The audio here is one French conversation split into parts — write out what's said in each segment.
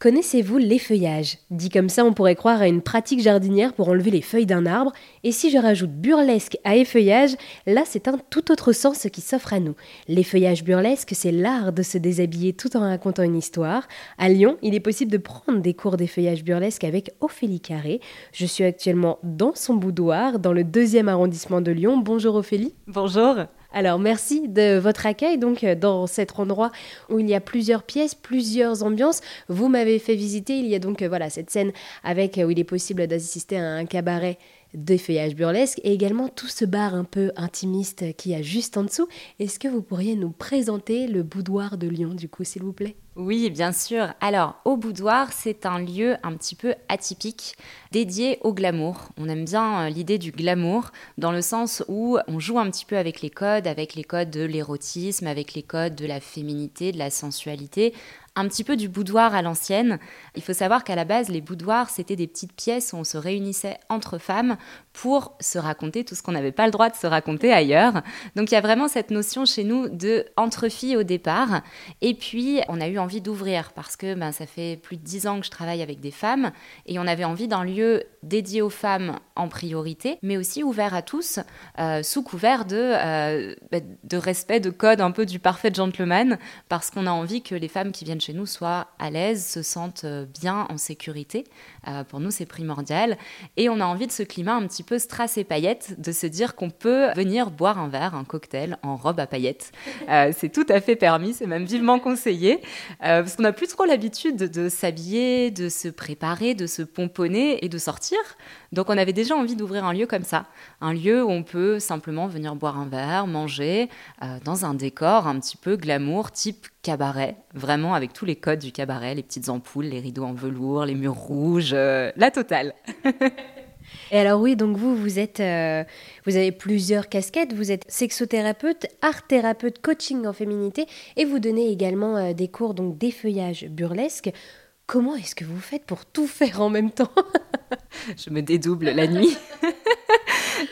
Connaissez-vous l'effeuillage? Dit comme ça, on pourrait croire à une pratique jardinière pour enlever les feuilles d'un arbre, et si je rajoute burlesque à effeuillage, là c'est un tout autre sens qui s'offre à nous. L'effeuillage burlesque, c'est l'art de se déshabiller tout en racontant une histoire. À Lyon, il est possible de prendre des cours d'effeuillage burlesque avec Ophélie Carré. Je suis actuellement dans son boudoir, dans le deuxième arrondissement de Lyon. Bonjour Ophélie. Bonjour. Alors merci de votre accueil donc euh, dans cet endroit où il y a plusieurs pièces, plusieurs ambiances. Vous m'avez fait visiter, il y a donc euh, voilà cette scène avec euh, où il est possible d'assister à un cabaret de feuillage burlesque et également tout ce bar un peu intimiste qui a juste en dessous. Est-ce que vous pourriez nous présenter le boudoir de Lyon du coup s'il vous plaît? Oui, bien sûr. Alors, au boudoir, c'est un lieu un petit peu atypique dédié au glamour. On aime bien euh, l'idée du glamour dans le sens où on joue un petit peu avec les codes, avec les codes de l'érotisme, avec les codes de la féminité, de la sensualité, un petit peu du boudoir à l'ancienne. Il faut savoir qu'à la base, les boudoirs, c'était des petites pièces où on se réunissait entre femmes pour se raconter tout ce qu'on n'avait pas le droit de se raconter ailleurs. Donc il y a vraiment cette notion chez nous de entre filles au départ. Et puis, on a eu envie d'ouvrir parce que ben, ça fait plus de dix ans que je travaille avec des femmes et on avait envie d'un lieu dédié aux femmes en priorité, mais aussi ouvert à tous, euh, sous couvert de, euh, ben, de respect de code un peu du parfait gentleman, parce qu'on a envie que les femmes qui viennent chez nous soient à l'aise, se sentent euh, bien en sécurité. Euh, pour nous, c'est primordial. Et on a envie de ce climat un petit peu strass et paillettes, de se dire qu'on peut venir boire un verre, un cocktail en robe à paillettes. Euh, c'est tout à fait permis, c'est même vivement conseillé, parce qu'on n'a plus trop l'habitude de s'habiller, de se préparer, de se pomponner et de sortir. Donc on avait déjà envie d'ouvrir un lieu comme ça, un lieu où on peut simplement venir boire un verre, manger, dans un décor un petit peu glamour, type cabaret, vraiment avec tous les codes du cabaret, les petites ampoules, les rideaux en velours, les murs rouges, euh, la totale. Et alors oui, donc vous, vous êtes, euh, vous avez plusieurs casquettes. Vous êtes sexothérapeute, art thérapeute, coaching en féminité, et vous donnez également des cours donc d'effeuillage burlesque. Comment est-ce que vous faites pour tout faire en même temps? Je me dédouble la nuit.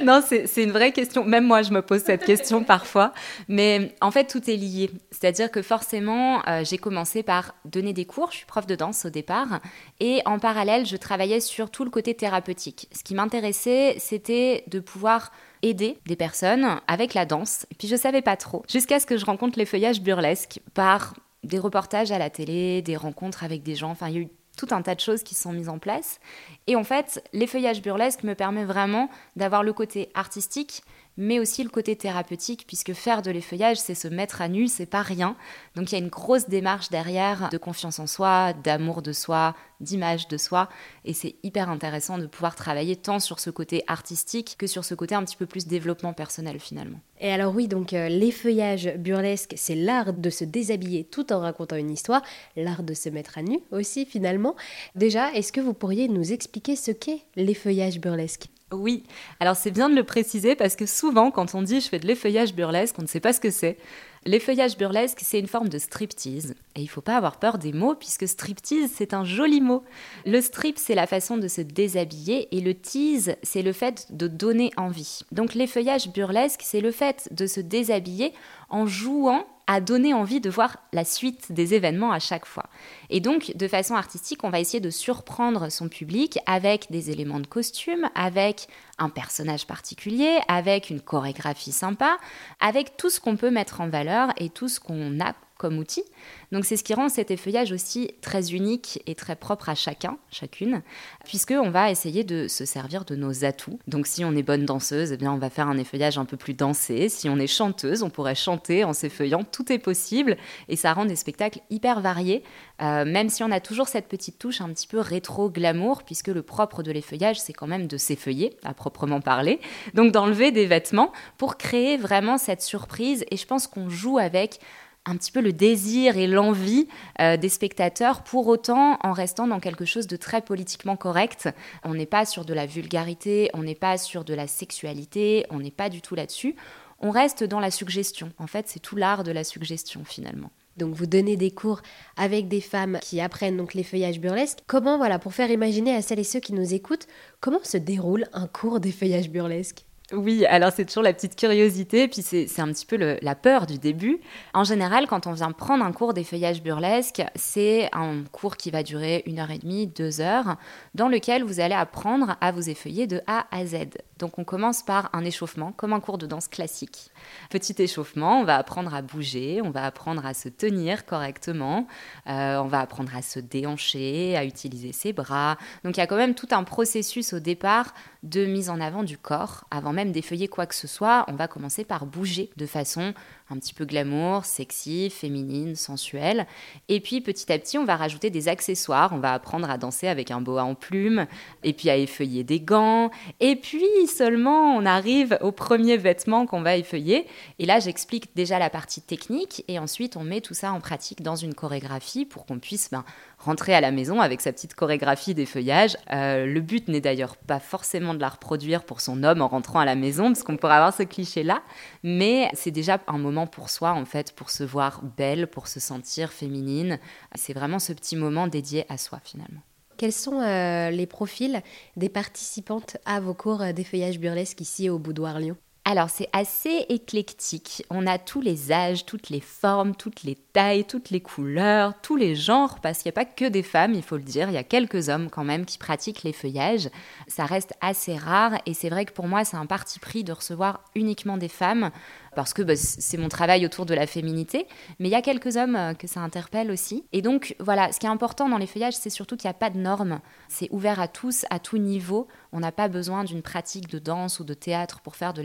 non, c'est une vraie question. Même moi, je me pose cette question parfois. Mais en fait, tout est lié. C'est-à-dire que forcément, euh, j'ai commencé par donner des cours. Je suis prof de danse au départ. Et en parallèle, je travaillais sur tout le côté thérapeutique. Ce qui m'intéressait, c'était de pouvoir aider des personnes avec la danse. Et puis, je savais pas trop. Jusqu'à ce que je rencontre les feuillages burlesques par des reportages à la télé, des rencontres avec des gens. Enfin, il y a eu tout un tas de choses qui sont mises en place. Et en fait, l'effeuillage burlesque me permet vraiment d'avoir le côté artistique, mais aussi le côté thérapeutique, puisque faire de l'effeuillage, c'est se mettre à nu, c'est pas rien. Donc il y a une grosse démarche derrière de confiance en soi, d'amour de soi, d'image de soi, et c'est hyper intéressant de pouvoir travailler tant sur ce côté artistique que sur ce côté un petit peu plus développement personnel finalement. Et alors oui, donc euh, l'effeuillage burlesque, c'est l'art de se déshabiller tout en racontant une histoire, l'art de se mettre à nu aussi finalement. Déjà, est-ce que vous pourriez nous expliquer ce qu'est l'effeuillage burlesque? Oui, alors c'est bien de le préciser parce que souvent quand on dit je fais de l'effeuillage burlesque, on ne sait pas ce que c'est. L'effeuillage burlesque, c'est une forme de striptease. Et il ne faut pas avoir peur des mots, puisque striptease, c'est un joli mot. Le strip, c'est la façon de se déshabiller, et le tease, c'est le fait de donner envie. Donc l'effeuillage burlesque, c'est le fait de se déshabiller en jouant à donner envie de voir la suite des événements à chaque fois. Et donc, de façon artistique, on va essayer de surprendre son public avec des éléments de costume, avec un personnage particulier, avec une chorégraphie sympa, avec tout ce qu'on peut mettre en valeur et tout ce qu'on a comme outil. Donc c'est ce qui rend cet effeuillage aussi très unique et très propre à chacun, chacune, puisqu'on va essayer de se servir de nos atouts. Donc si on est bonne danseuse, eh bien on va faire un effeuillage un peu plus dansé. Si on est chanteuse, on pourrait chanter en s'effeuillant. Tout est possible et ça rend des spectacles hyper variés, euh, même si on a toujours cette petite touche un petit peu rétro-glamour, puisque le propre de l'effeuillage, c'est quand même de s'effeuiller, à proprement parler. Donc d'enlever des vêtements pour créer vraiment cette surprise. Et je pense qu'on joue avec un petit peu le désir et l'envie euh, des spectateurs, pour autant en restant dans quelque chose de très politiquement correct. On n'est pas sur de la vulgarité, on n'est pas sur de la sexualité, on n'est pas du tout là-dessus. On reste dans la suggestion. En fait, c'est tout l'art de la suggestion finalement. Donc vous donnez des cours avec des femmes qui apprennent donc les feuillages burlesques. Comment, voilà, pour faire imaginer à celles et ceux qui nous écoutent, comment se déroule un cours d'effeuillage burlesque Oui, alors c'est toujours la petite curiosité, puis c'est un petit peu la peur du début. En général, quand on vient prendre un cours d'effeuillage burlesque, c'est un cours qui va durer une heure et demie, deux heures, dans lequel vous allez apprendre à vous effeuiller de A à Z. Donc on commence par un échauffement, comme un cours de danse classique. Petit échauffement, on va apprendre à bouger, on va apprendre à se tenir correctement, euh, on va apprendre à se déhancher, à utiliser ses bras. Donc il y a quand même tout un processus au départ de mise en avant du corps. Avant même d'effeuiller quoi que ce soit, on va commencer par bouger de façon un petit peu glamour, sexy, féminine, sensuelle. Et puis petit à petit, on va rajouter des accessoires. On va apprendre à danser avec un boa en plume, et puis à effeuiller des gants. Et puis seulement, on arrive au premier vêtement qu'on va effeuiller. Et là, j'explique déjà la partie technique, et ensuite, on met tout ça en pratique dans une chorégraphie pour qu'on puisse ben, rentrer à la maison avec sa petite chorégraphie d'effeuillage. Euh, le but n'est d'ailleurs pas forcément de la reproduire pour son homme en rentrant à la maison, parce qu'on pourrait avoir ce cliché-là, mais c'est déjà un moment pour soi, en fait, pour se voir belle, pour se sentir féminine. C'est vraiment ce petit moment dédié à soi, finalement. Quels sont euh, les profils des participantes à vos cours d'effeuillage burlesque ici au Boudoir Lyon? Alors c'est assez éclectique. On a tous les âges, toutes les formes, toutes les tailles, toutes les couleurs, tous les genres, parce qu'il n'y a pas que des femmes, il faut le dire. Il y a quelques hommes quand même qui pratiquent les feuillages. Ça reste assez rare et c'est vrai que pour moi c'est un parti pris de recevoir uniquement des femmes parce que bah, c'est mon travail autour de la féminité, mais il y a quelques hommes euh, que ça interpelle aussi. Et donc voilà, ce qui est important dans les feuillages, c'est surtout qu'il n'y a pas de normes. C'est ouvert à tous, à tout niveau. On n'a pas besoin d'une pratique de danse ou de théâtre pour faire de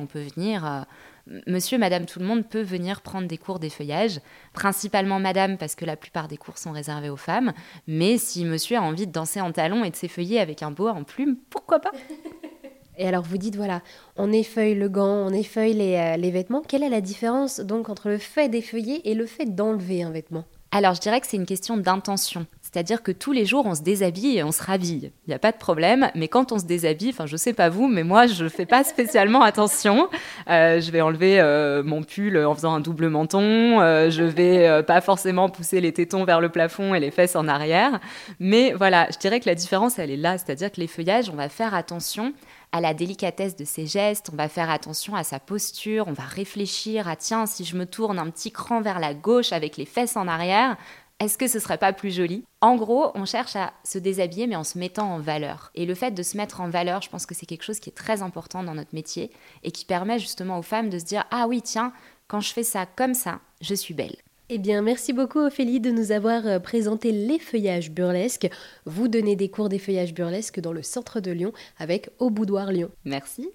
On peut venir... Euh, monsieur, madame, tout le monde peut venir prendre des cours d'effeuillage, principalement madame parce que la plupart des cours sont réservés aux femmes, mais si monsieur a envie de danser en talons et de s'effeuiller avec un boa en plume, pourquoi pas? Et alors vous dites, voilà, on effeuille le gant, on effeuille les, euh, les vêtements. Quelle est la différence donc entre le fait d'effeuiller et le fait d'enlever un vêtement? Alors, je dirais que c'est une question d'intention. C'est-à-dire que tous les jours, on se déshabille et on se rhabille. Il n'y a pas de problème. Mais quand on se déshabille, enfin, je sais pas vous, mais moi, je ne fais pas spécialement attention. Euh, je vais enlever euh, mon pull en faisant un double menton. Euh, je vais pas forcément pousser les tétons vers le plafond et les fesses en arrière. Mais voilà, je dirais que la différence, elle est là. C'est-à-dire que les feuillages, on va faire attention à la délicatesse de ses gestes, on va faire attention à sa posture, on va réfléchir à tiens, si je me tourne un petit cran vers la gauche avec les fesses en arrière, est-ce que ce serait pas plus joli? En gros, on cherche à se déshabiller mais en se mettant en valeur. Et le fait de se mettre en valeur, je pense que c'est quelque chose qui est très important dans notre métier et qui permet justement aux femmes de se dire ah oui, tiens, quand je fais ça comme ça, je suis belle. Eh bien, merci beaucoup Ophélie de nous avoir euh, présenté l'effeuillage burlesque. Vous donnez des cours d'effeuillage burlesque dans le centre de Lyon avec Au Boudoir Lyon. Merci.